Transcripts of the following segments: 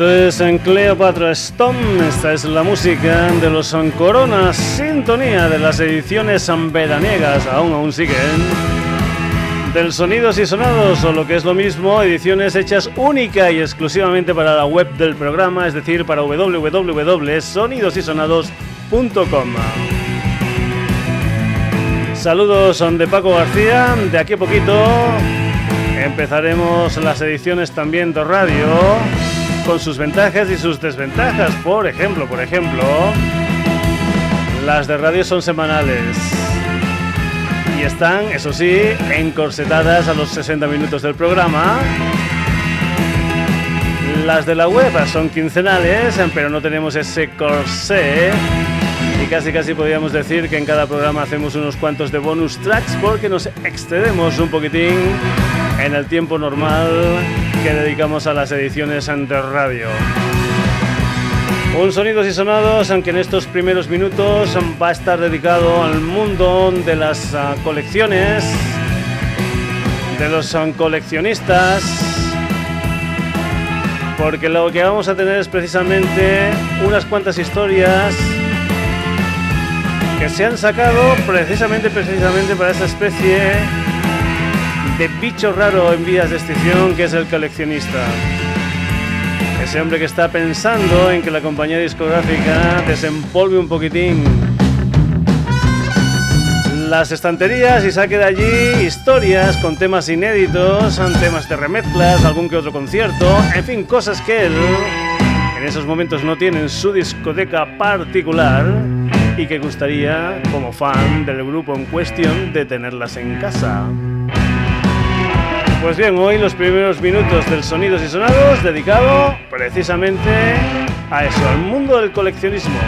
Esto es en Cleopatra Stone, esta es la música de los Coronas, sintonía de las ediciones veraniegas, aún aún siguen, del Sonidos y Sonados, o lo que es lo mismo, ediciones hechas única y exclusivamente para la web del programa, es decir, para www.sonidosysonados.com. Saludos son de Paco García, de aquí a poquito empezaremos las ediciones también de radio con sus ventajas y sus desventajas. Por ejemplo, por ejemplo, las de radio son semanales y están, eso sí, encorsetadas a los 60 minutos del programa. Las de la web son quincenales, pero no tenemos ese corsé. Y casi casi podríamos decir que en cada programa hacemos unos cuantos de bonus tracks porque nos excedemos un poquitín en el tiempo normal que dedicamos a las ediciones ante radio. Un sonidos y sonados, aunque en estos primeros minutos va a estar dedicado al mundo de las ah, colecciones, de los ah, coleccionistas, porque lo que vamos a tener es precisamente unas cuantas historias que se han sacado precisamente precisamente para esa especie de bicho raro en vías de extinción que es el coleccionista. Ese hombre que está pensando en que la compañía discográfica desempolve un poquitín las estanterías y saque de allí historias con temas inéditos, temas de remezclas, algún que otro concierto, en fin, cosas que él en esos momentos no tiene en su discoteca particular y que gustaría, como fan del grupo en cuestión, de tenerlas en casa. Pues bien, hoy los primeros minutos del Sonidos y Sonados dedicado precisamente a eso, al mundo del coleccionismo.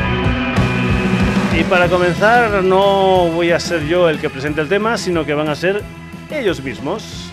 Y para comenzar, no voy a ser yo el que presente el tema, sino que van a ser ellos mismos.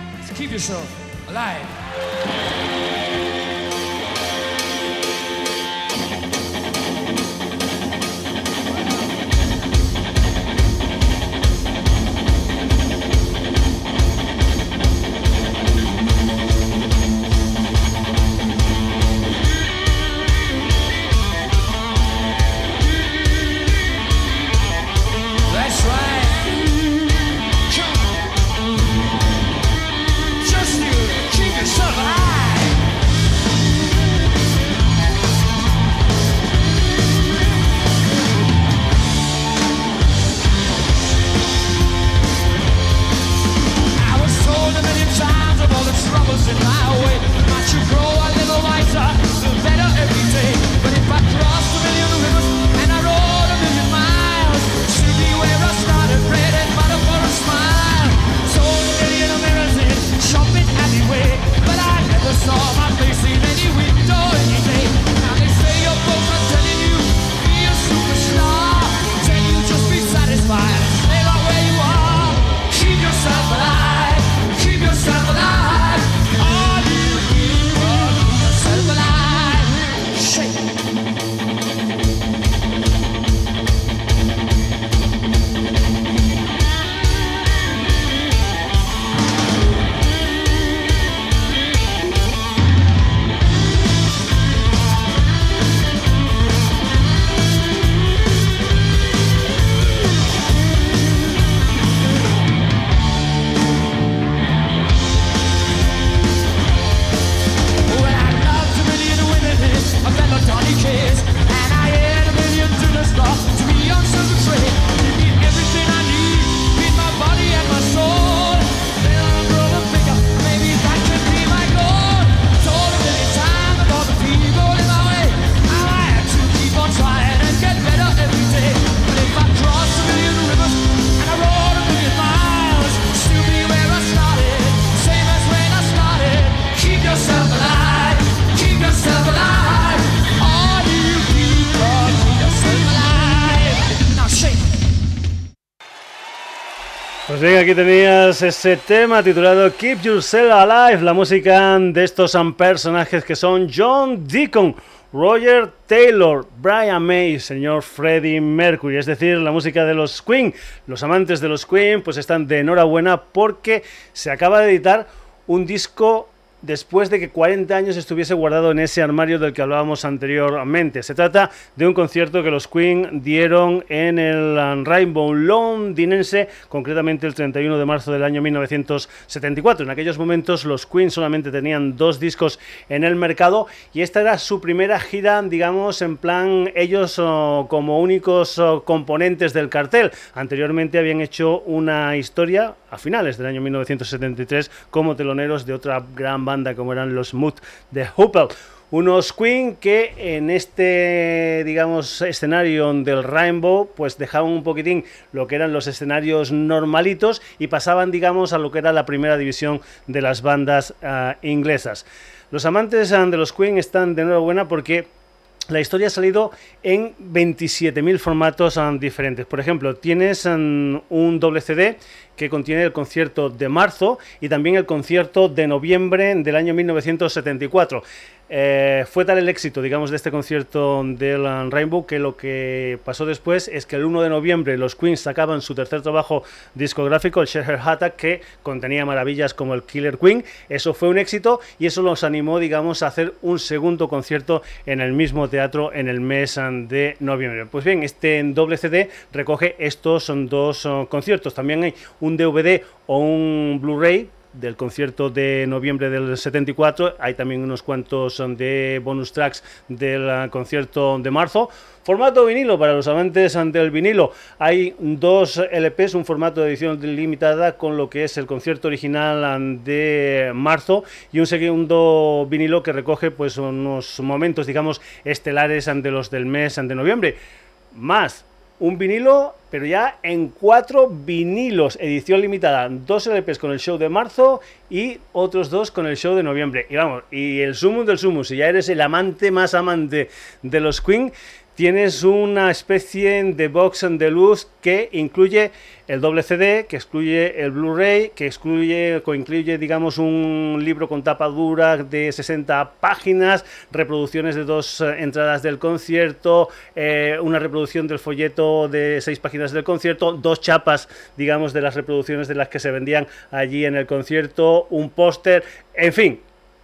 Pues bien, aquí tenías ese tema titulado Keep Yourself Alive, la música de estos personajes que son John Deacon, Roger Taylor, Brian May, señor Freddie Mercury, es decir, la música de los Queen. Los amantes de los Queen pues están de enhorabuena porque se acaba de editar un disco después de que 40 años estuviese guardado en ese armario del que hablábamos anteriormente. Se trata de un concierto que los Queen dieron en el Rainbow londinense, concretamente el 31 de marzo del año 1974. En aquellos momentos los Queen solamente tenían dos discos en el mercado y esta era su primera gira, digamos, en plan ellos oh, como únicos oh, componentes del cartel. Anteriormente habían hecho una historia a finales del año 1973 como teloneros de otra gran banda como eran los Mood de Hoople. Unos Queen que en este, digamos, escenario del Rainbow, pues dejaban un poquitín lo que eran los escenarios normalitos y pasaban, digamos, a lo que era la primera división de las bandas ah, inglesas. Los amantes ah, de los Queen están de enhorabuena porque la historia ha salido en 27.000 formatos ah, diferentes. Por ejemplo, tienes un doble CD que contiene el concierto de marzo y también el concierto de noviembre del año 1974. Eh, fue tal el éxito, digamos, de este concierto del Rainbow que lo que pasó después es que el 1 de noviembre los Queens sacaban su tercer trabajo discográfico, el Share Attack, que contenía maravillas como el Killer Queen. Eso fue un éxito y eso los animó, digamos, a hacer un segundo concierto en el mismo teatro en el mes de noviembre. Pues bien, este doble CD recoge estos dos uh, conciertos. También hay un DVD o un Blu-ray del concierto de noviembre del 74. Hay también unos cuantos um, de bonus tracks del uh, concierto de marzo. Formato vinilo para los amantes del vinilo. Hay dos LPs, un formato de edición limitada con lo que es el concierto original um, de marzo y un segundo vinilo que recoge pues unos momentos digamos estelares ante los del mes de noviembre. Más un vinilo, pero ya en cuatro vinilos, edición limitada, dos LPs con el show de marzo y otros dos con el show de noviembre. Y vamos, y el sumum del sumum, si ya eres el amante más amante de los Queen, tienes una especie de box de luz que incluye el doble CD, que excluye el Blu-ray, que excluye, incluye, digamos, un libro con tapa dura de 60 páginas, reproducciones de dos eh, entradas del concierto, eh, una reproducción del folleto de seis páginas del concierto, dos chapas, digamos, de las reproducciones de las que se vendían allí en el concierto, un póster, en fin,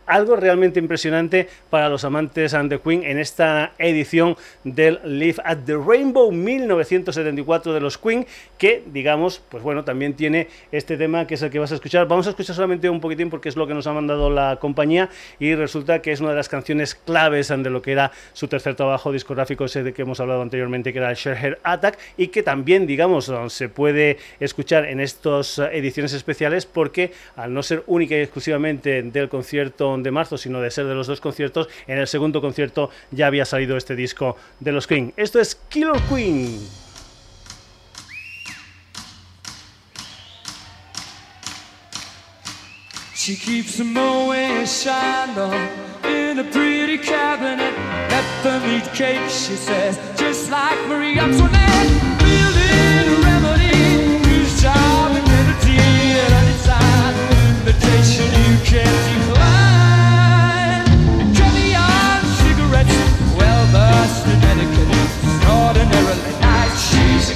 algo realmente impresionante para los amantes and the Queen en esta edición del Live at the Rainbow 1974 de los Queen, que digamos, pues bueno, también tiene este tema que es el que vas a escuchar. Vamos a escuchar solamente un poquitín porque es lo que nos ha mandado la compañía y resulta que es una de las canciones claves de lo que era su tercer trabajo discográfico, ese de que hemos hablado anteriormente, que era el Share Attack, y que también, digamos, se puede escuchar en estas ediciones especiales porque al no ser única y exclusivamente del concierto de marzo, sino de ser de los dos conciertos, en el segundo concierto ya había salido este disco de los Queen. Esto es Killer Queen. She keeps Chandon in a pretty cabinet.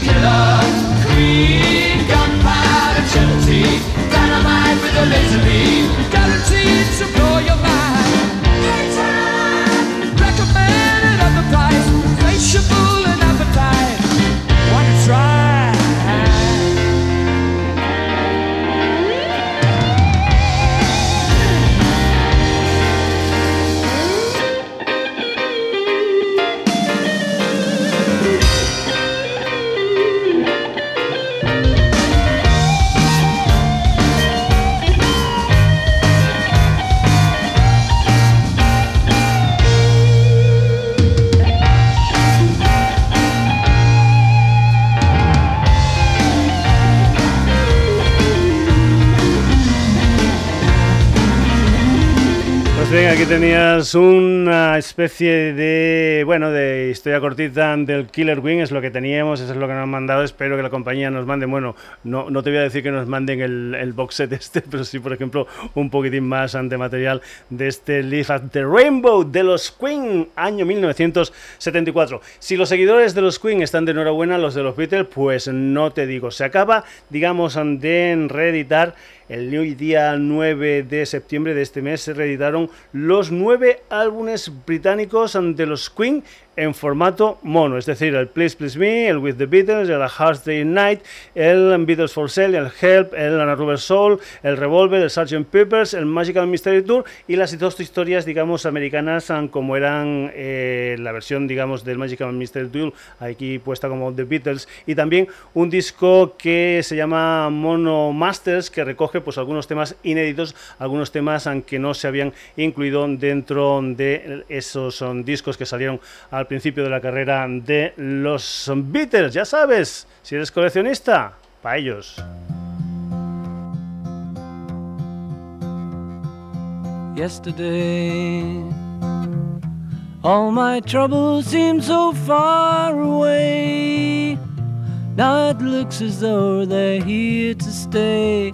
Killer queen aquí tenías una especie de, bueno, de historia cortita del Killer Wing, es lo que teníamos, eso es lo que nos han mandado, espero que la compañía nos mande, bueno, no, no te voy a decir que nos manden el, el box set este, pero sí, por ejemplo, un poquitín más ante material de este Live at the Rainbow de los Queen, año 1974. Si los seguidores de los Queen están de enhorabuena, los de los Beatles, pues no te digo, se acaba, digamos, de reeditar el día 9 de septiembre de este mes se reeditaron los nueve álbumes británicos de los Queen en formato mono, es decir, el Please Please Me, el With the Beatles, el A Hard Day Night, el Beatles for Sale, el Help, el Anna Rubber Soul, el Revolver, el Sgt. Peppers, el Magical Mystery Tour y las dos historias, digamos, americanas como eran eh, la versión, digamos, del Magical Mystery Tour, aquí puesta como The Beatles, y también un disco que se llama Mono Masters, que recoge pues algunos temas inéditos, algunos temas que no se habían incluido dentro de esos discos que salieron al principio de la carrera de los Beatles. Ya sabes, si eres coleccionista, para ellos. Yesterday, all my troubles seem so far away. Now it looks as though they're here to stay.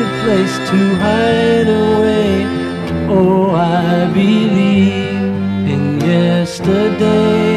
a place to hide away. Oh, I believe in yesterday.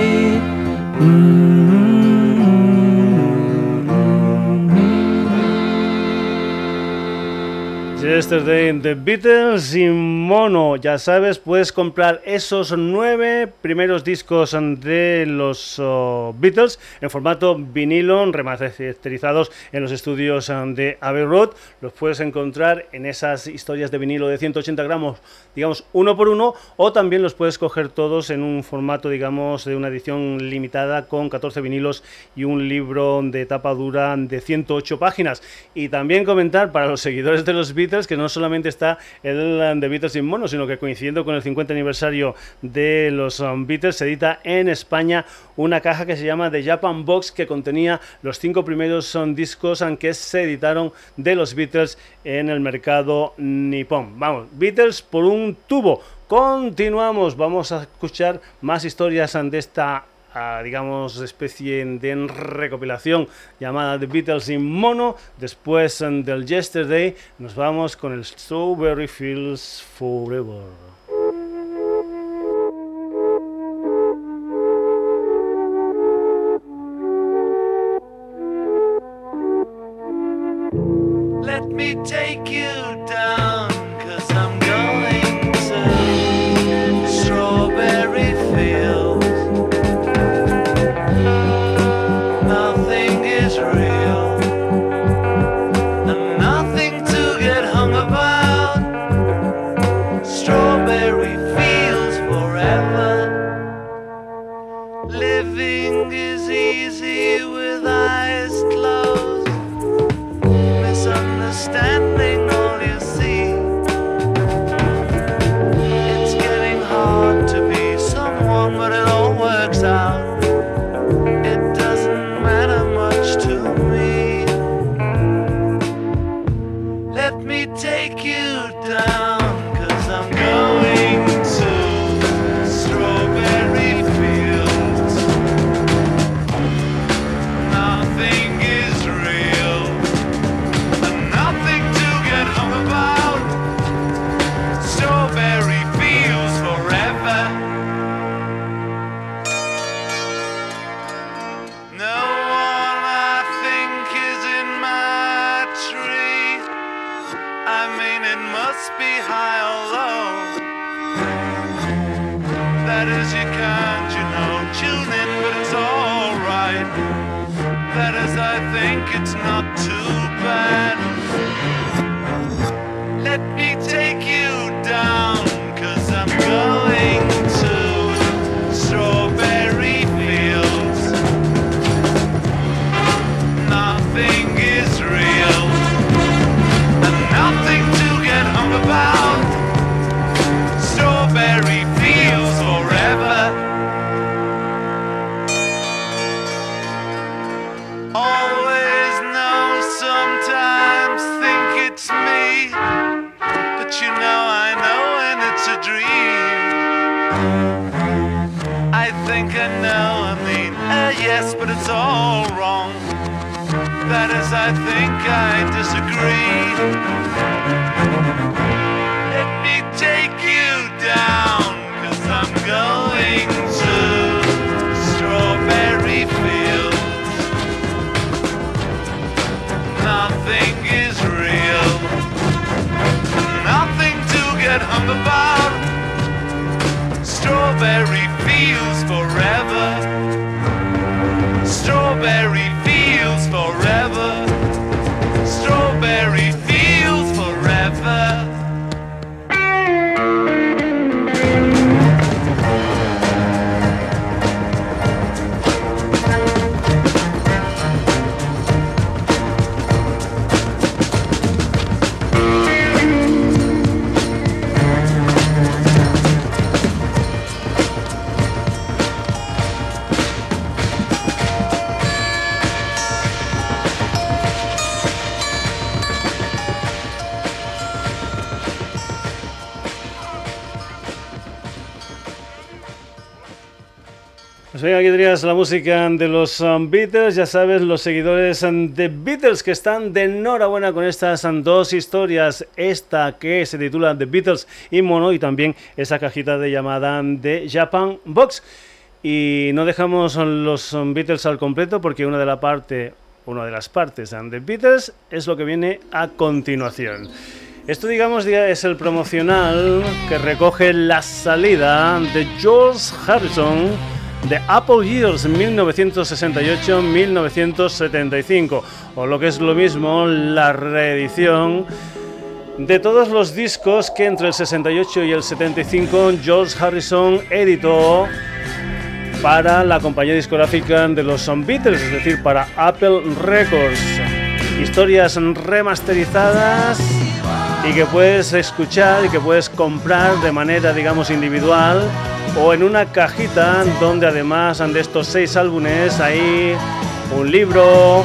Yesterday The Beatles y mono. Ya sabes, puedes comprar esos nueve primeros discos de los oh, Beatles en formato vinilo, remasterizados en los estudios um, de Abbey Road. Los puedes encontrar en esas historias de vinilo de 180 gramos, digamos, uno por uno, o también los puedes coger todos en un formato, digamos, de una edición limitada con 14 vinilos y un libro de tapa dura de 108 páginas. Y también comentar para los seguidores de los Beatles que no solamente está el The Beatles sin mono, sino que coincidiendo con el 50 aniversario de los um, Beatles, se edita en España una caja que se llama The Japan Box, que contenía los cinco primeros son um, discos que se editaron de los Beatles en el mercado nipón. Vamos, Beatles por un tubo. Continuamos, vamos a escuchar más historias de esta digamos, especie de recopilación llamada The Beatles in Mono. Después del Yesterday nos vamos con el Strawberry Fields Forever. Let me take you down, take I think I disagree. La música de los um, Beatles, ya sabes, los seguidores um, de Beatles que están de enhorabuena con estas um, dos historias, esta que se titula The Beatles y Mono y también esa cajita de llamada de Japan Box. Y no dejamos los Beatles al completo porque una de la parte, una de las partes de Beatles es lo que viene a continuación. Esto, digamos, es el promocional que recoge la salida de George Harrison de Apple Years 1968-1975, o lo que es lo mismo, la reedición de todos los discos que entre el 68 y el 75 George Harrison editó para la compañía discográfica de los Beatles, es decir, para Apple Records. Historias remasterizadas y que puedes escuchar y que puedes comprar de manera, digamos, individual o en una cajita donde además de estos seis álbumes hay un libro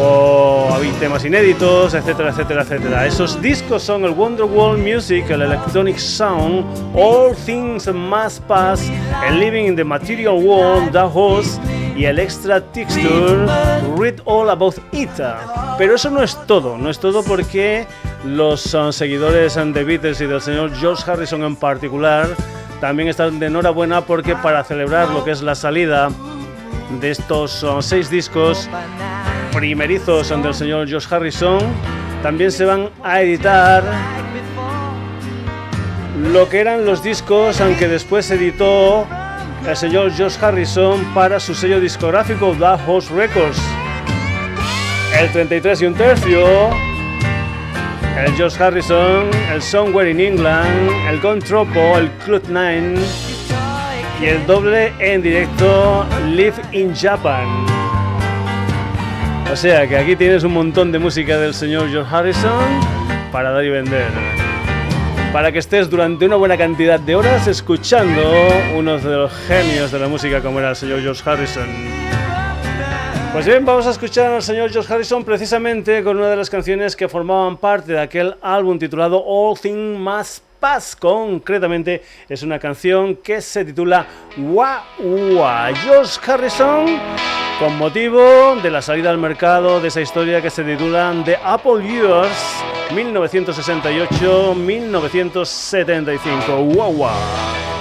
o hay temas inéditos, etcétera, etcétera, etcétera. Esos discos son el Wonderwall Music, el Electronic Sound, All Things Must Pass, el Living in the Material World, The Host y el Extra Texture, Read All About It. Pero eso no es todo, no es todo porque los uh, seguidores de Beatles y del señor George Harrison en particular también están de enhorabuena porque para celebrar lo que es la salida de estos uh, seis discos primerizos del señor George Harrison, también se van a editar lo que eran los discos, aunque después editó el señor George Harrison para su sello discográfico The Host Records. El 33 y un tercio, el George Harrison, el Somewhere in England, el Contropo, el Club 9 y el doble en directo Live in Japan. O sea que aquí tienes un montón de música del señor George Harrison para dar y vender. Para que estés durante una buena cantidad de horas escuchando uno de los genios de la música como era el señor George Harrison. Pues bien, vamos a escuchar al señor George Harrison precisamente con una de las canciones que formaban parte de aquel álbum titulado All Things Must Pass. Concretamente es una canción que se titula Wah Wah. George Harrison con motivo de la salida al mercado de esa historia que se titula The Apple Years 1968-1975. Wah Wah.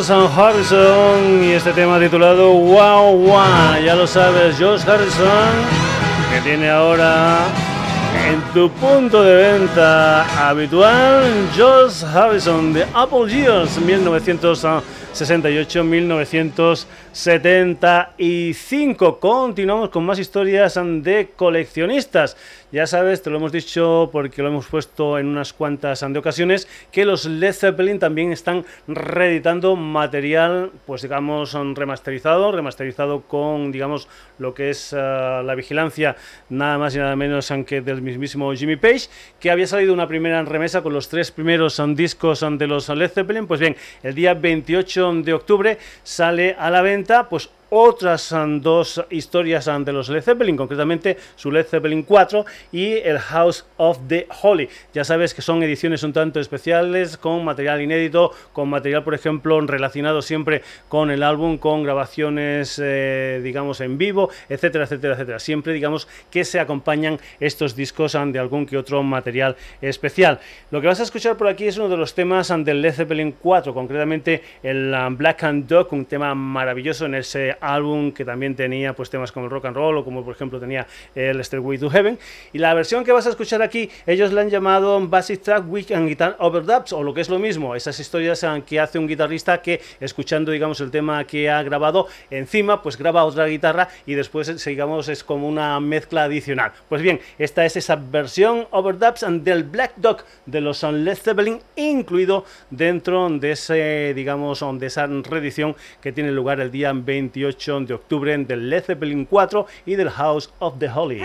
Josh Harrison y este tema titulado Wow Wow. Ya lo sabes, Josh Harrison, que tiene ahora en tu punto de venta habitual Josh Harrison de Apple Years 1968-1975. Continuamos con más historias de coleccionistas. Ya sabes, te lo hemos dicho porque lo hemos puesto en unas cuantas de ocasiones, que los Led Zeppelin también están reeditando material, pues digamos, remasterizado, remasterizado con, digamos, lo que es uh, la vigilancia, nada más y nada menos que del mismísimo Jimmy Page, que había salido una primera remesa con los tres primeros discos de los Led Zeppelin. Pues bien, el día 28 de octubre sale a la venta, pues otras dos historias de los Led Zeppelin, concretamente su Led Zeppelin 4 y el House of the Holy. Ya sabes que son ediciones un tanto especiales, con material inédito, con material, por ejemplo, relacionado siempre con el álbum, con grabaciones, eh, digamos, en vivo, etcétera, etcétera, etcétera. Siempre, digamos, que se acompañan estos discos de algún que otro material especial. Lo que vas a escuchar por aquí es uno de los temas del Led Zeppelin 4, concretamente el Black and Dog, un tema maravilloso en ese álbum que también tenía pues temas como el rock and roll o como por ejemplo tenía el Stairway to Heaven. Y la versión que vas a escuchar aquí ellos la han llamado Basic Track and Guitar Overdubs o lo que es lo mismo esas historias que hace un guitarrista que escuchando digamos el tema que ha grabado encima pues graba otra guitarra y después digamos es como una mezcla adicional. Pues bien esta es esa versión overdubs del Black Dog de los Led Zeppelin incluido dentro de ese digamos de esa reedición que tiene lugar el día 28 de octubre del Led Zeppelin 4 y del House of the Holy.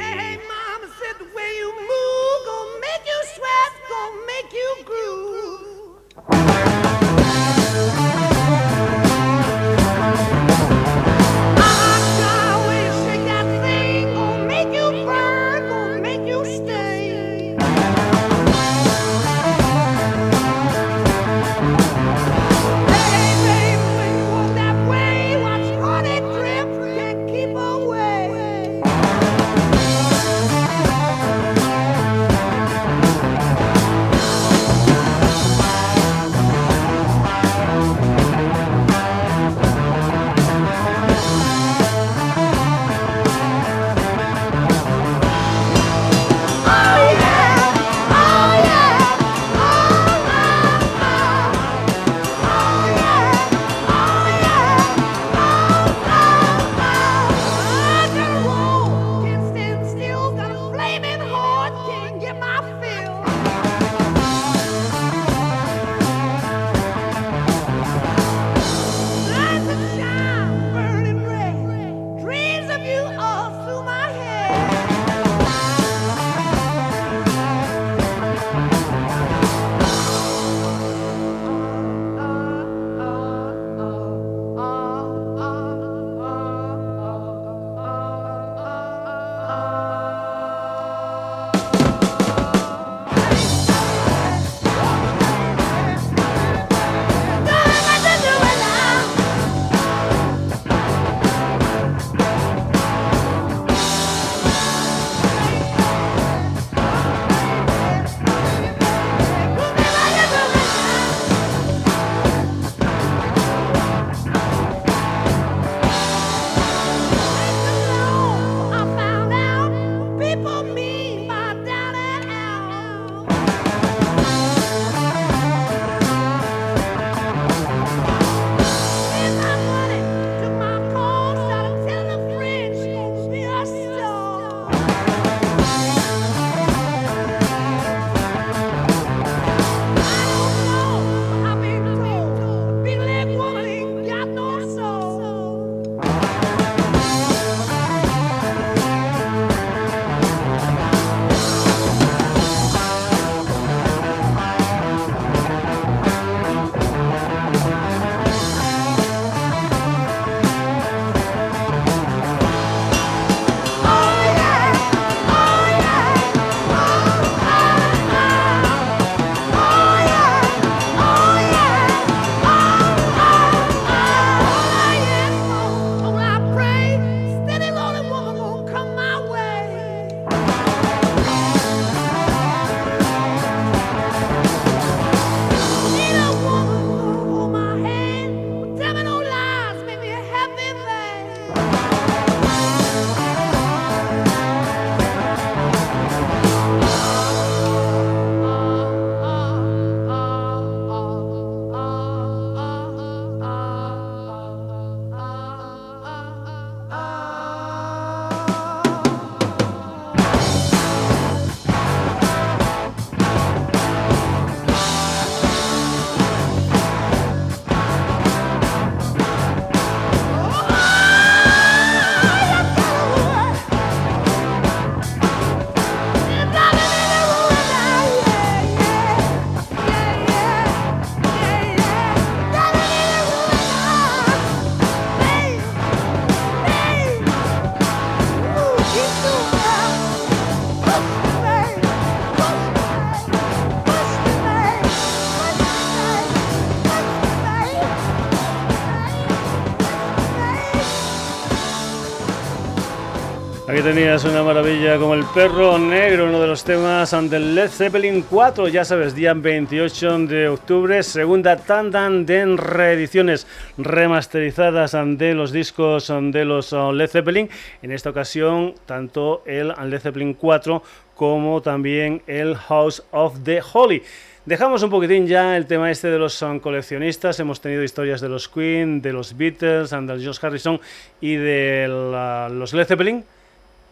Tenías una maravilla como El Perro Negro, uno de los temas del Led Zeppelin 4, ya sabes, día 28 de octubre, segunda tanda de reediciones remasterizadas de los discos de los Led Zeppelin. En esta ocasión, tanto el Led Zeppelin 4 como también el House of the Holy. Dejamos un poquitín ya el tema este de los coleccionistas. Hemos tenido historias de los Queen, de los Beatles, de George Harrison y de los Led Zeppelin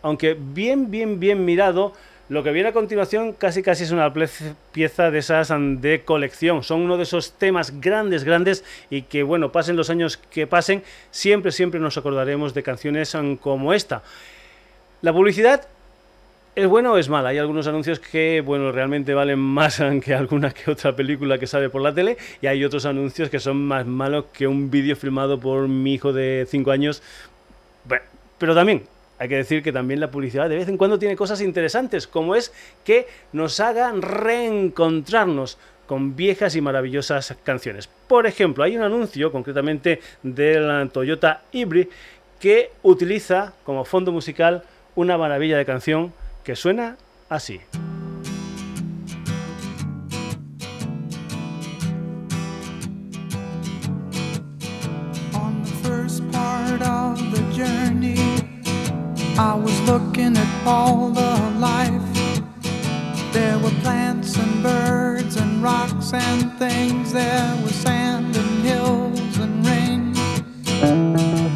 aunque bien, bien, bien mirado, lo que viene a continuación casi casi es una pieza de esas de colección. Son uno de esos temas grandes, grandes y que, bueno, pasen los años que pasen, siempre, siempre nos acordaremos de canciones como esta. La publicidad ¿Es buena o es mala? Hay algunos anuncios que, bueno, realmente valen más que alguna que otra película que sale por la tele y hay otros anuncios que son más malos que un vídeo filmado por mi hijo de 5 años. pero también hay que decir que también la publicidad de vez en cuando tiene cosas interesantes, como es que nos hagan reencontrarnos con viejas y maravillosas canciones. Por ejemplo, hay un anuncio concretamente de la Toyota Hybrid que utiliza como fondo musical una maravilla de canción que suena así. I was looking at all the life. There were plants and birds and rocks and things. There was sand and hills and rain.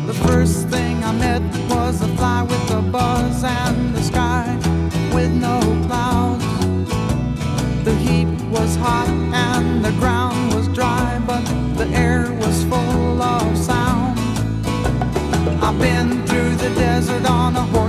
The first thing I met was a fly with a buzz and the sky with no clouds. The heat was hot and the ground Desert on a horse.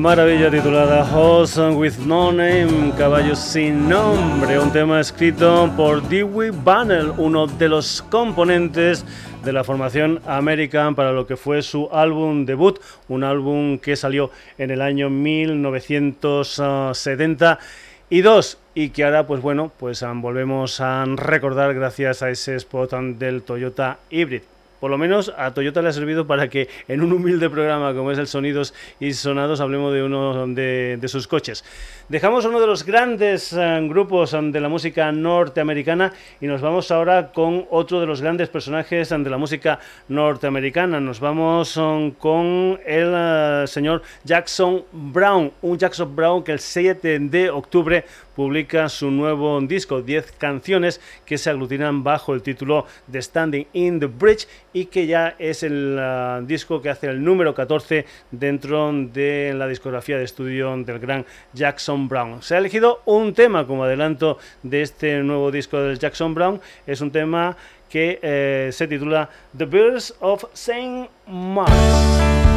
Maravilla titulada Horse with No Name, Caballos sin Nombre, un tema escrito por Dewey Bunnell, uno de los componentes de la formación American para lo que fue su álbum debut, un álbum que salió en el año 1972 y que ahora pues bueno, pues volvemos a recordar gracias a ese spot del Toyota Hybrid por lo menos a Toyota le ha servido para que en un humilde programa como es el Sonidos y Sonados hablemos de uno de, sus coches. Dejamos uno de los grandes eh, grupos um, de la música norteamericana y nos vamos ahora con otro de los grandes personajes um, de la música norteamericana. Nos vamos con el señor Jackson Brown, un Jackson Brown que el 7 de octubre publica su nuevo disco, 10 canciones que se aglutinan bajo el título de Standing in the Bridge y que ya es el ah, disco que hace el número 14 dentro de la discografía de estudio del gran Jackson Brown. Se ha elegido un tema como adelanto de este nuevo disco del Jackson Brown, es un tema que eh, se titula The Birds of St. Marks.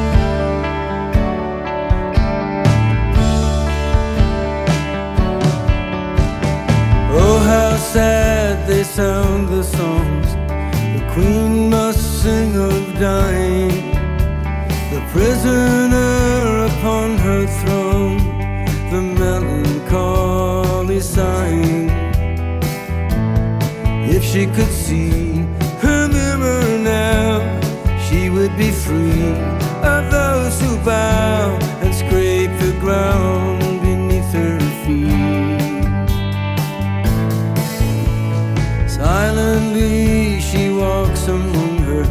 Sad they sound the songs the queen must sing of dying. The prisoner upon her throne, the melancholy sighing. If she could see her mirror now, she would be free of those who bow and scrape the ground Silently she walks among her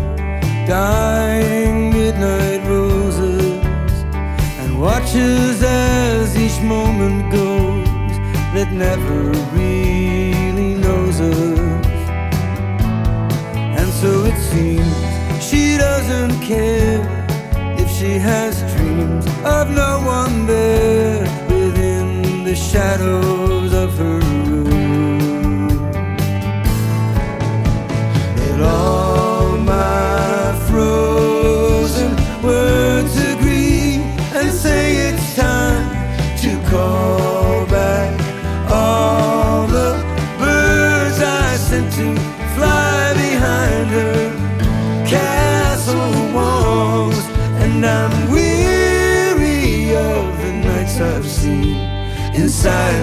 dying midnight roses and watches as each moment goes that never really knows us. And so it seems she doesn't care if she has dreams of no one there within the shadows of her inside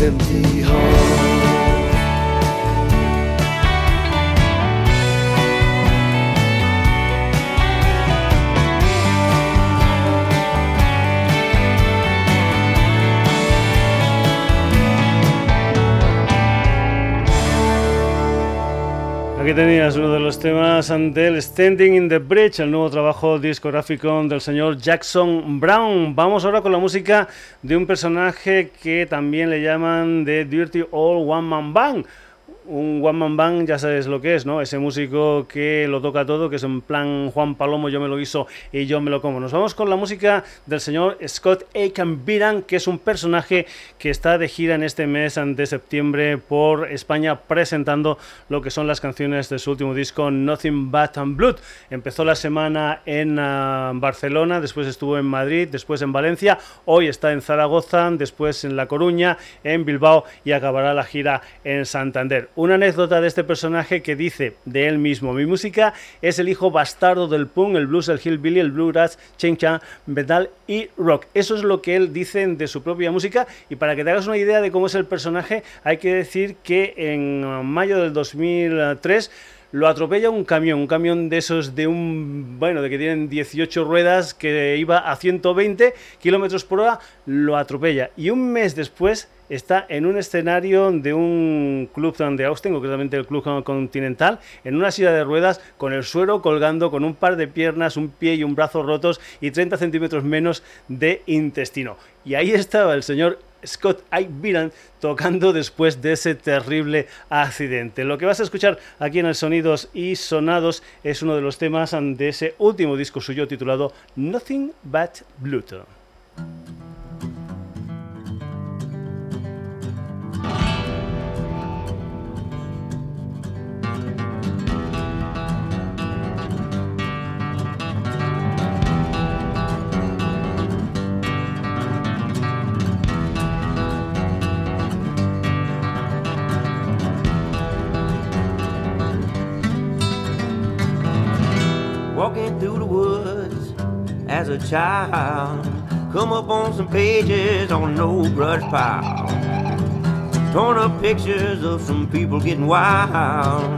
empty home. Aquí tenías uno de los temas del Standing in the Bridge, el nuevo trabajo discográfico del señor Jackson Brown. Vamos ahora con la música de un personaje que también le llaman The Dirty Old One Man Band un one man band ya sabes lo que es, ¿no? Ese músico que lo toca todo, que es en plan Juan Palomo, yo me lo hizo y yo me lo como. Nos vamos con la música del señor Scott Aiken Biran, que es un personaje que está de gira en este mes de septiembre por España presentando lo que son las canciones de su último disco Nothing But Blood. Empezó la semana en ah, Barcelona, después estuvo en Madrid, después en Valencia, hoy está en Zaragoza, después en La Coruña, en Bilbao y acabará la gira en Santander. Una anécdota de este personaje que dice de él mismo, mi música es el hijo bastardo del punk, el blues, el hillbilly, el bluegrass, ching chang, metal y rock. Eso es lo que él dice de su propia música y para que te hagas una idea de cómo es el personaje, hay que decir que en mayo del 2003 lo atropella un camión, un camión de esos de un, bueno, de que tienen 18 ruedas que iba a 120 kilómetros por hora, lo atropella. Y un mes después está en un escenario de un club de Austin, concretamente el Club Continental, en una silla de ruedas con el suero colgando, con un par de piernas, un pie y un brazo rotos y 30 centímetros menos de intestino. Y ahí estaba el señor Scott Iviran tocando después de ese terrible accidente. Lo que vas a escuchar aquí en el Sonidos y Sonados es uno de los temas de ese último disco suyo titulado Nothing But Bluetooth. Child. Come up on some pages on no grudge pile. Torn up pictures of some people getting wild.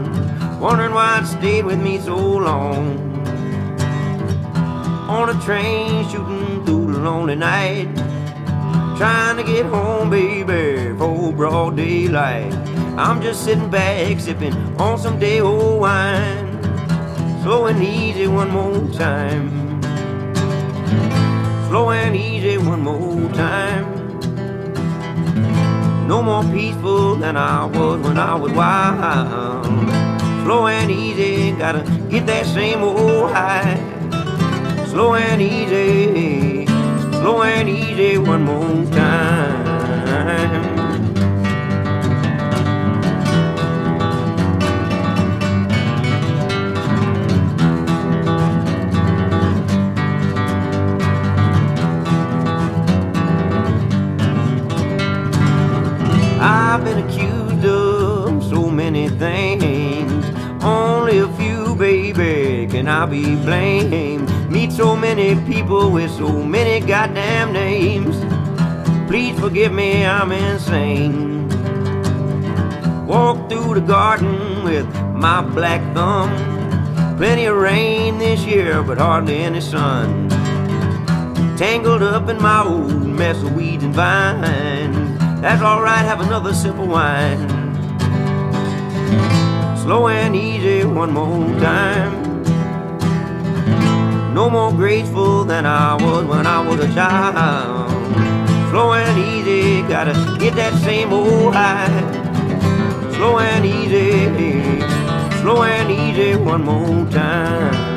Wondering why it stayed with me so long. On a train shooting through the lonely night. Trying to get home, baby, for broad daylight. I'm just sitting back, sipping on some day old wine slow and easy one more time. Slow and easy one more time. No more peaceful than I was when I was wild. Slow and easy, gotta get that same old high. Slow and easy, slow and easy one more time. Can I be blamed? Meet so many people with so many goddamn names. Please forgive me, I'm insane. Walk through the garden with my black thumb. Plenty of rain this year, but hardly any sun. Tangled up in my old mess of weeds and vines. That's alright, have another sip of wine. Slow and easy one more time. No more graceful than I was when I was a child. Slow and easy, gotta get that same old high. Slow and easy, slow and easy one more time.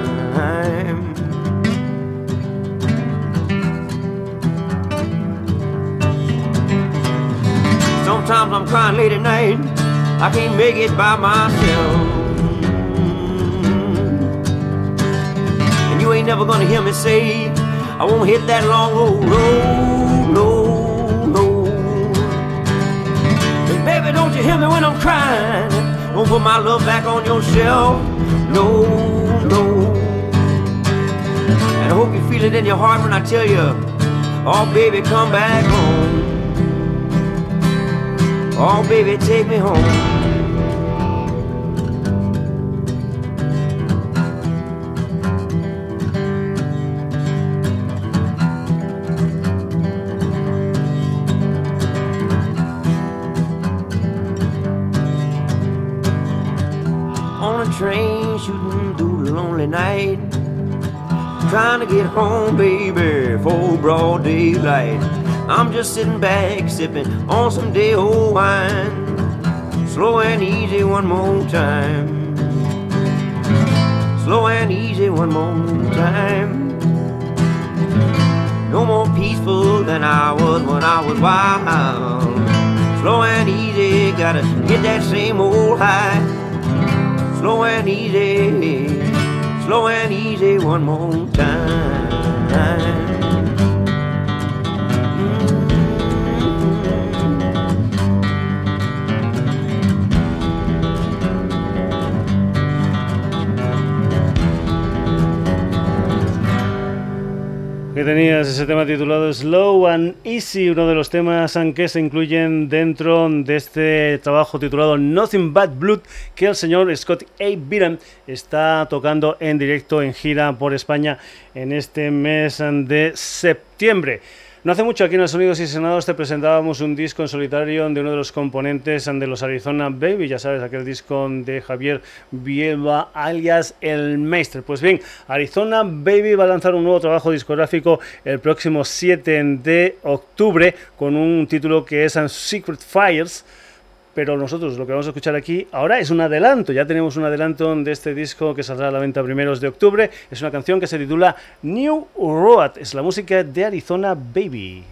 Sometimes I'm crying late at night. I can't make it by myself. Ain't never gonna hear me say, I won't hit that long old road, no, no. But baby, don't you hear me when I'm crying? Don't put my love back on your shelf, no, no. And I hope you feel it in your heart when I tell you, oh baby, come back home. Oh, baby, take me home. Train shooting through the lonely night. Trying to get home, baby, for broad daylight. I'm just sitting back, sipping on some day old wine. Slow and easy one more time. Slow and easy one more time. No more peaceful than I was when I was wild. Slow and easy, gotta get that same old high. Slow and easy, slow and easy one more time. Que tenías ese tema titulado Slow and Easy, uno de los temas que se incluyen dentro de este trabajo titulado Nothing But Blood, que el señor Scott A. Biran está tocando en directo en gira por España en este mes de septiembre. No hace mucho aquí en los Sonidos y Senados te presentábamos un disco en solitario de uno de los componentes de los Arizona Baby, ya sabes, aquel disco de Javier Bielba alias El Meister. Pues bien, Arizona Baby va a lanzar un nuevo trabajo discográfico el próximo 7 de octubre con un título que es Secret Fires pero nosotros lo que vamos a escuchar aquí ahora es un adelanto, ya tenemos un adelanto de este disco que saldrá a la venta primeros de octubre, es una canción que se titula New Road, es la música de Arizona Baby.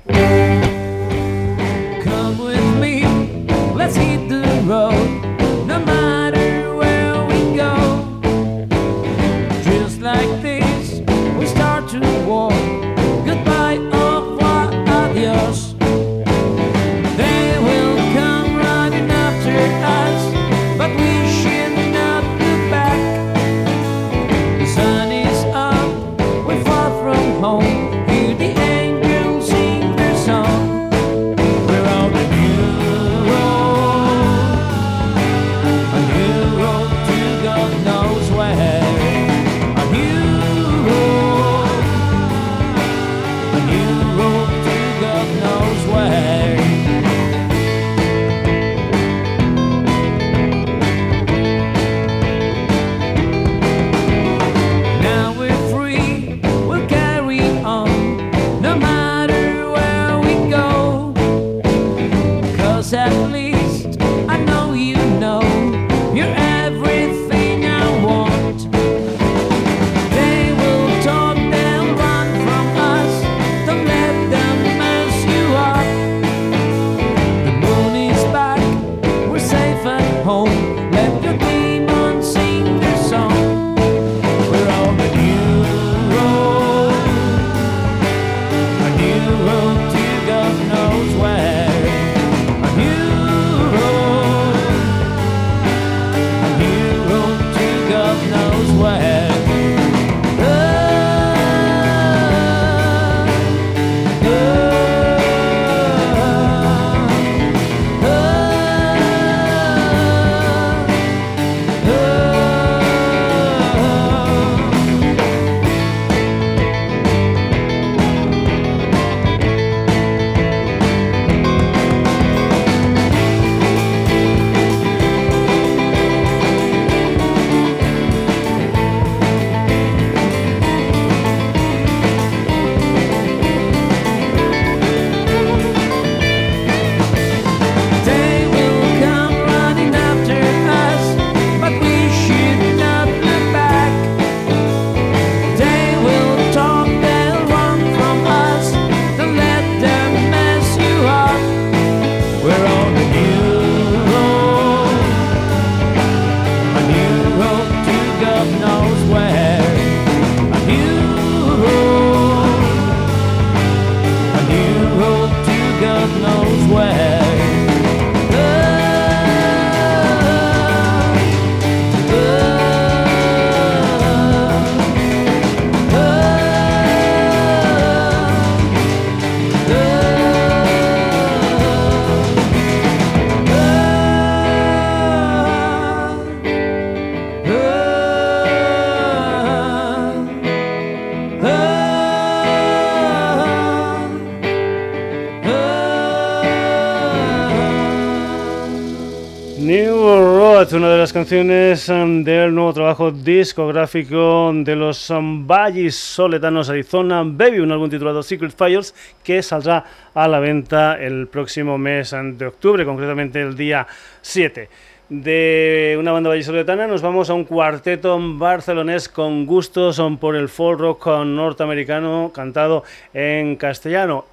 Canciones um, del nuevo trabajo discográfico de los um, Valles Soletanos Arizona Baby, un álbum titulado Secret Fires que saldrá a la venta el próximo mes um, de octubre, concretamente el día 7. de una banda vallisoletana nos vamos a un cuarteto barcelonés con gustos por el folk rock norteamericano cantado en castellano.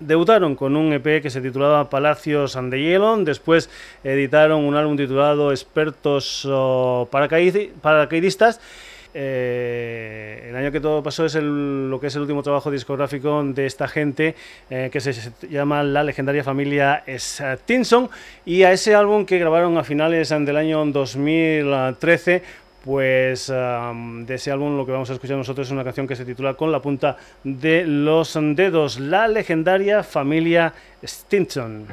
Debutaron con un EP que se titulaba Palacios and the Yellow, después editaron un álbum titulado Expertos Paracaidistas. Eh, el año que todo pasó es lo que es el último trabajo discográfico de esta gente eh, que se, llama La legendaria familia Stinson y a ese álbum que grabaron a finales del año 2013 pues de ese álbum lo que vamos a escuchar nosotros es una canción que se titula Con la punta de los dedos, la legendaria familia Stinson.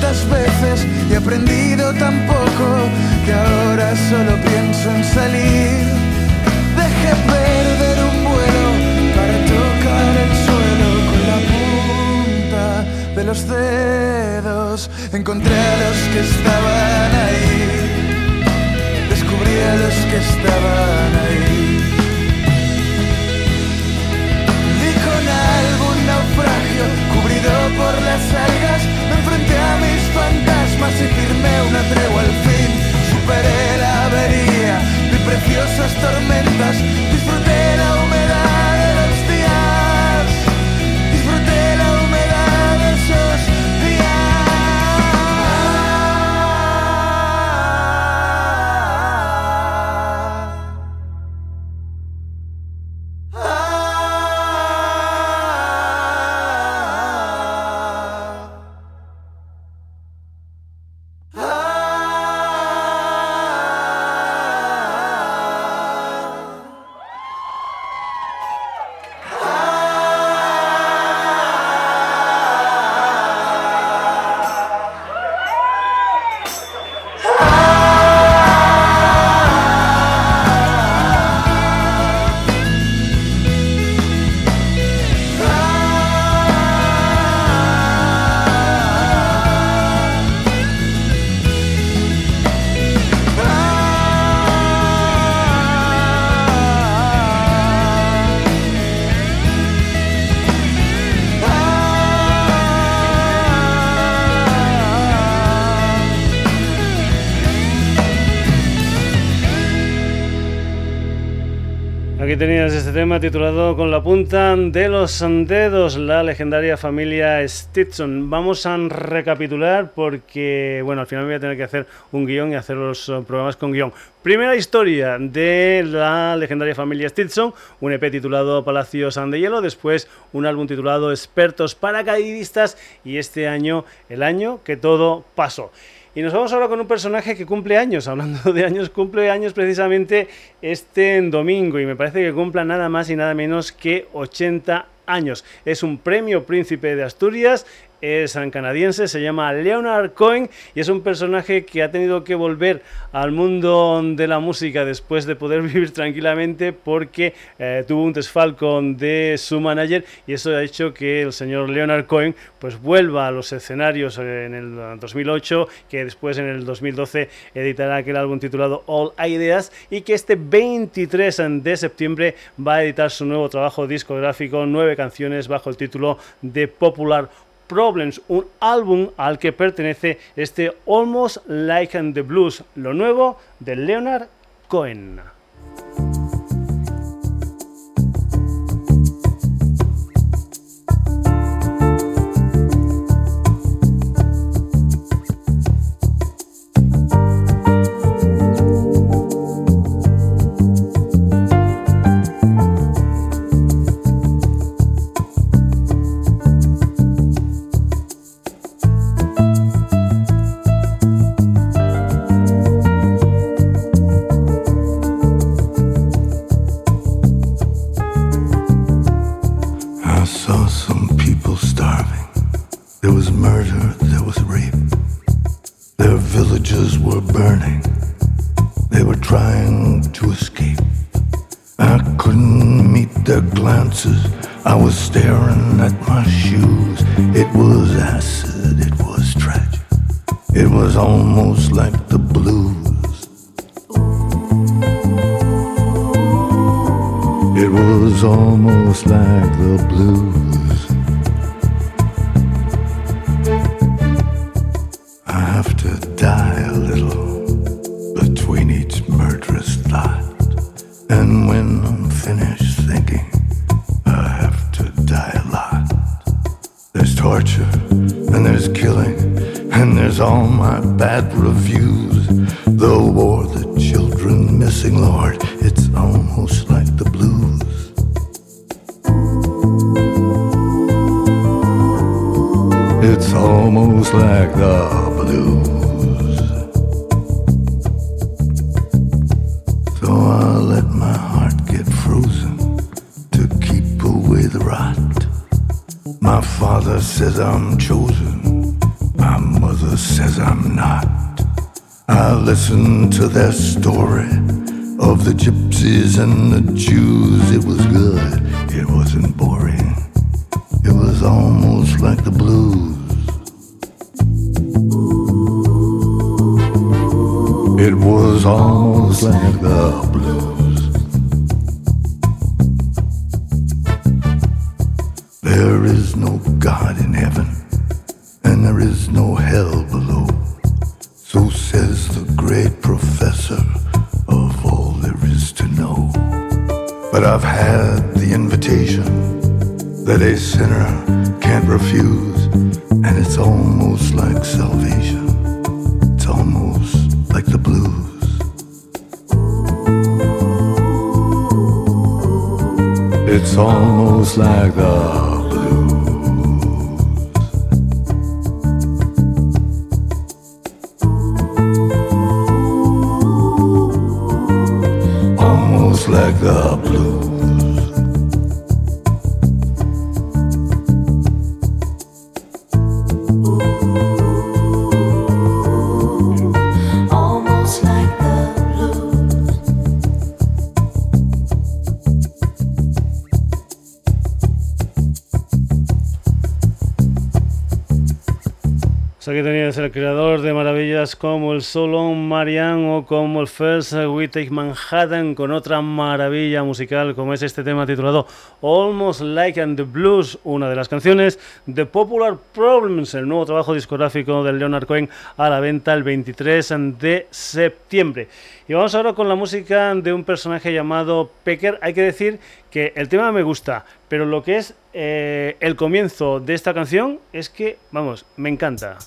Tantas veces y he aprendido tan poco que ahora solo pienso en salir. Dejé perder un vuelo para tocar el suelo con la punta de los dedos. Encontré a los que estaban ahí a los que estaban ahí. Fantasmas y firmé una tregua al fin. Superé la avería, vi preciosas tormentas, disfruté tema titulado Con la punta de los dedos, la legendaria familia Stetson. Vamos a recapitular porque, bueno, al final voy a tener que hacer un guion y hacer los eh, programas con guion. Primera historia de la legendaria familia Stetson, un EP titulado Palacios de Hielo, después un álbum titulado Expertos Paracaidistas y este año, el año que todo pasó. Y nos vamos ahora con un personaje que cumple años, hablando de años, cumple años precisamente este domingo y me parece que cumpla nada más y nada menos que 80 años. Es un premio príncipe de Asturias, es canadiense, se llama Leonard Cohen y es un personaje que ha tenido que volver al mundo de la música después de poder vivir tranquilamente porque eh, tuvo un desfalco de su manager y eso ha hecho que el señor Leonard Cohen pues vuelva a los escenarios en el 2008 que después en el 2012 editará aquel álbum titulado All Ideas y que este 23 de septiembre va a editar su nuevo trabajo discográfico, nueve canciones bajo el título de Popular Problems, un álbum al que pertenece este Almost Like the Blues, lo nuevo de Leonard Cohen. father says I'm chosen, my mother says I'm not. I listen to their story of the gypsies and the Jews. It was good, it wasn't boring, it was almost like the blues. It was almost like the solo Marian o como el First We Take Manhattan con otra maravilla musical como es este tema titulado Almost Like and the Blues, una de las canciones de Popular Problems, el nuevo trabajo discográfico de Leonard Cohen a la venta el 23 de septiembre. Y vamos ahora con la música de un personaje llamado Pecker. Hay que decir que el tema me gusta, pero lo que es eh, el comienzo de esta canción es que, vamos, me encanta.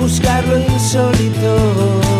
Buscar lo insólito.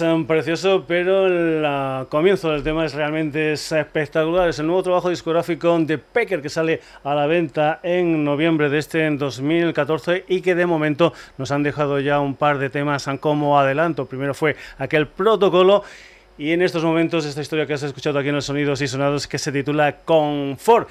Um, precioso, pero el uh, comienzo del tema es realmente es espectacular. Es el nuevo trabajo discográfico de Pecker que sale a la venta en noviembre de este en 2014 y que de momento nos han dejado ya un par de temas como adelanto. Primero fue aquel protocolo. Y en estos momentos esta historia que has escuchado aquí en los sonidos y sonados que se titula Confort.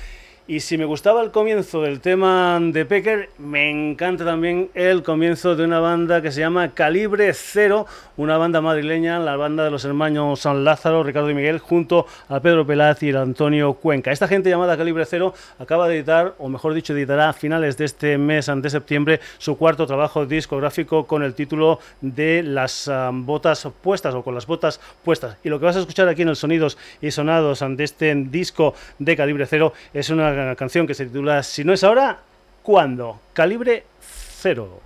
Y si me gustaba el comienzo del tema de Pecker, me encanta también el comienzo de una banda que se llama Calibre Cero, una banda madrileña, la banda de los hermanos San Lázaro, Ricardo y Miguel, junto a Pedro Pelaz y Antonio Cuenca. Esta gente llamada Calibre Cero acaba de editar, o mejor dicho, editará a finales de este mes, de septiembre, su cuarto trabajo discográfico con el título de Las ah, botas puestas o con las botas puestas. Y lo que vas a escuchar aquí en el Sonidos y Sonados ante este disco de Calibre Cero es una canción que se titula Si no es ahora, ¿cuándo? Calibre Cero.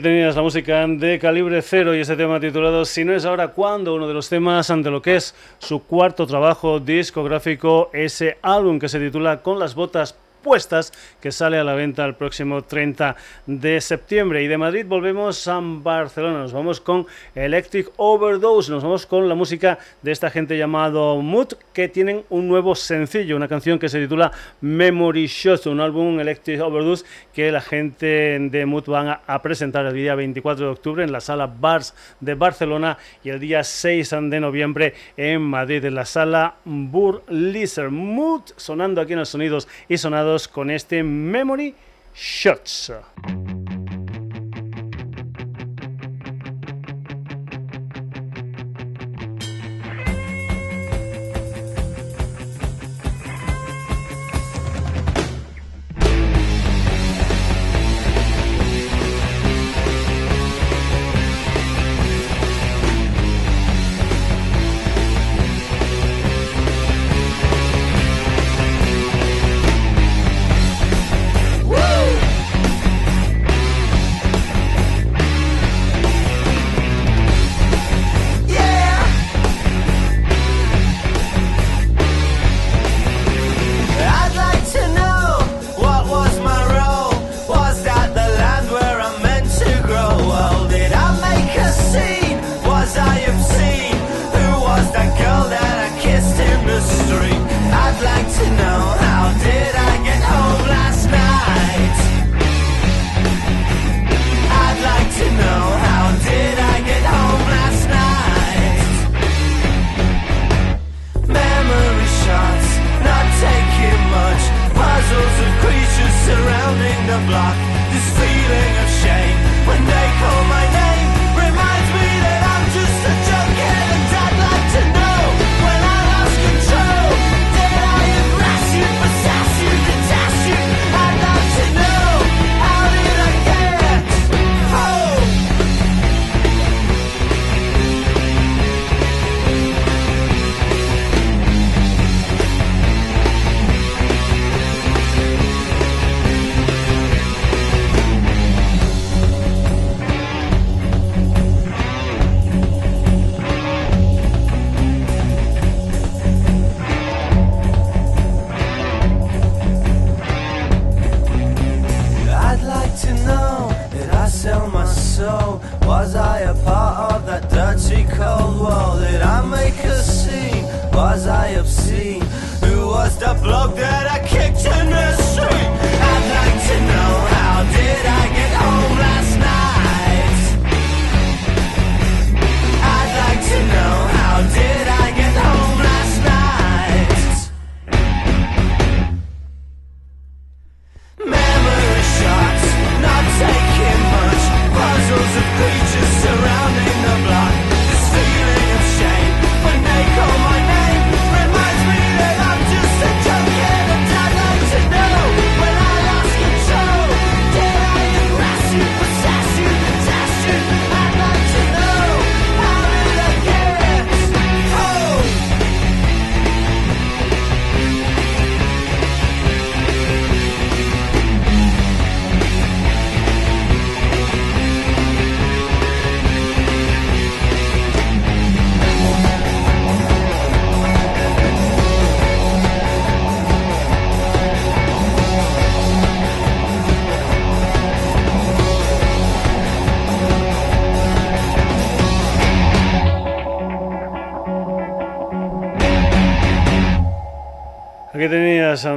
Tenías la música de calibre cero y ese tema titulado Si no es ahora, ¿cuándo? Uno de los temas ante lo que es su cuarto trabajo discográfico, ese álbum que se titula Con las botas que sale a la venta el próximo 30 de septiembre. Y de Madrid volvemos a Barcelona, nos vamos con Electric Overdose, nos vamos con la música de esta gente llamado Mood, que tienen un nuevo sencillo, una canción que se titula Memory Shot, un álbum Electric Overdose que la gente de Mood van a presentar el día 24 de octubre en la sala Bars de Barcelona y el día 6 de noviembre en Madrid, en la sala Burlizer. Mood sonando aquí en los sonidos y sonados con este Memory Shots.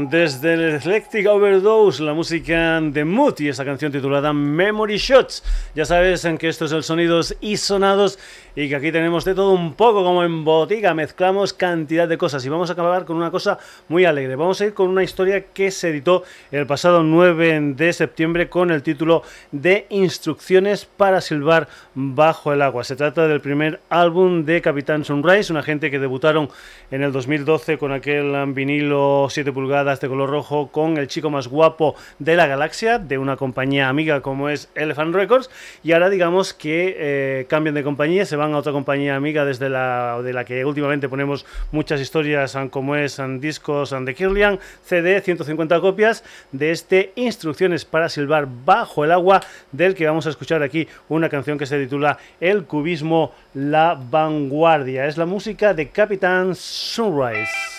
Desde el Electric Overdose, la música de Mood y esta canción titulada Memory Shots. Ya sabes en que esto es el Sonidos y Sonados y que aquí tenemos de todo un poco como en botica, mezclamos cantidad de cosas y vamos a acabar con una cosa muy alegre. Vamos a ir con una historia que se editó el pasado 9 de septiembre con el título de Instrucciones para silbar bajo el agua. Se trata del primer álbum de Capitán Sunrise, una gente que debutaron en el 2012 con aquel vinilo micro 7 pulgadas de color rojo con el chico más guapo de la galaxia, de una compañía amiga como es Elephant Records, y ahora digamos que eh, cambian de compañía, se van a otra compañía amiga desde la, de la que últimamente ponemos muchas historias como es Discos and the Kirlian, CD, 150 copias de este Instrucciones para silbar bajo el agua, del que vamos a escuchar aquí una canción que se titula El cubismo, la vanguardia. Es la música de Capitán Sunrise.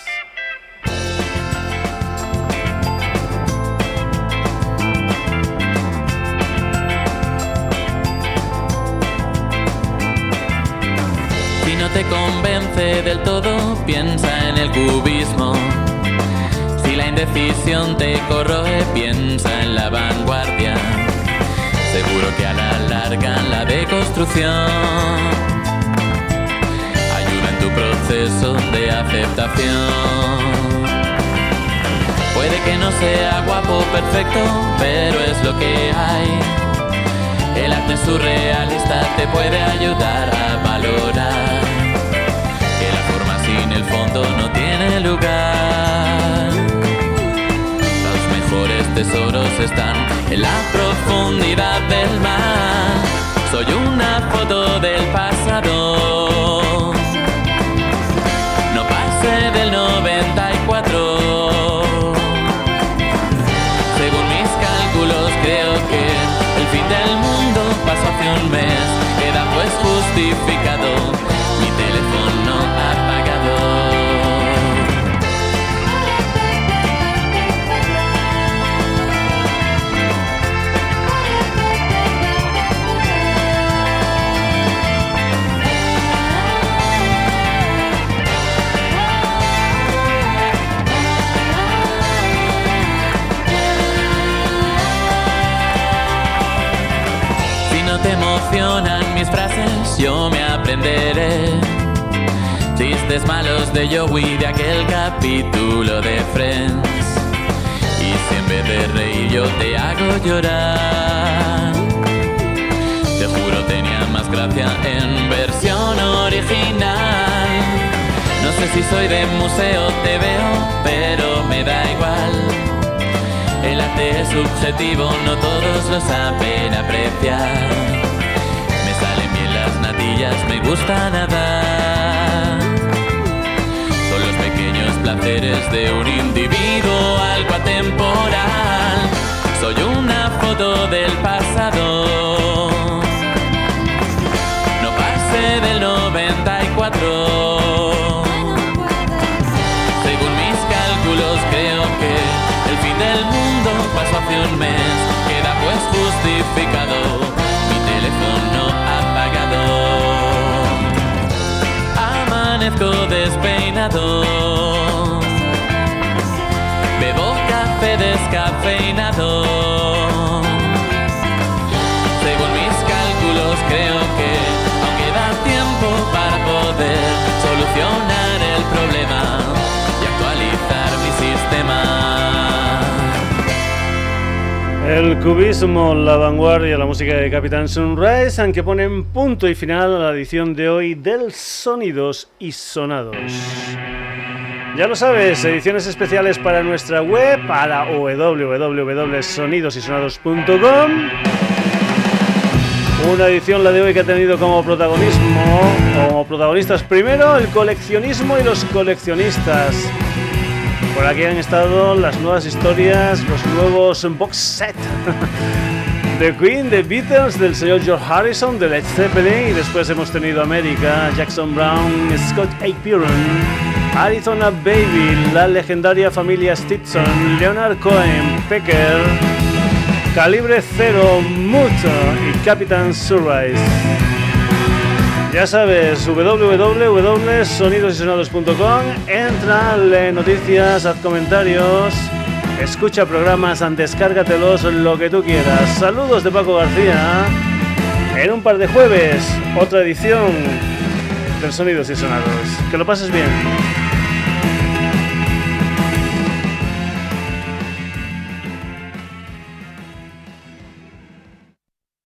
Del todo, piensa en el cubismo. Si la indecisión te corroe, piensa en la vanguardia. Seguro que a la larga la deconstrucción tu proceso de aceptación. Puede que no sea guapo perfecto, pero es lo que hay. El arte surrealista te puede ayudar a valorar sin el fondo no tiene lugar. Los mejores tesoros están en la profundidad del mar. Soy una foto del pasado del 94. Según mis cálculos creo que el fin del mundo pasó hace un mes, queda pues justificado yo me aprenderé. Chistes malos de Joey de aquel capítulo de Friends. Y si en vez de reír yo te hago llorar. Te juro tenía más gracia en versión original. No sé si soy de museo, te veo, pero me da igual. El arte es subjetivo, no todos lo saben apreciar me gusta nada. Son los pequeños placeres de un individuo algo atemporal. Soy una foto del pasado. No pase del 94. Según mis cálculos creo que el fin del mundo pasó hace un mes. Queda pues justificado despeinado. Bebo café descafeinado. Según mis cálculos creo que aún queda tiempo para poder solucionar el problema y actualizar mi sistema. El cubismo, la vanguardia, la música de Capitán Sunrise, aunque ponen punto y final a la edición de hoy del Sonidos y Sonados. Ya lo sabes, ediciones especiales para nuestra web, para www.sonidosysonados.com. Una edición, la de hoy, que ha tenido como protagonismo, como protagonistas primero, el coleccionismo y los coleccionistas. Por aquí han estado las nuevas historias, los nuevos box set. The Queen, The Beatles, del señor George Harrison, de Led Zeppelin, y después hemos tenido América, Jackson Brown, Scott A. Arizona Baby, la legendaria familia Stetson, Leonard Cohen, Pecker, Calibre Cero, Mucho y Captain Surprise. Ya sabes, www.sonidosysonados.com, entra, lee noticias, haz comentarios, escucha programas, descárgatelos, lo que tú quieras. Saludos de Paco García. En un par de jueves, otra edición de Sonidos y Sonados. Que lo pases bien.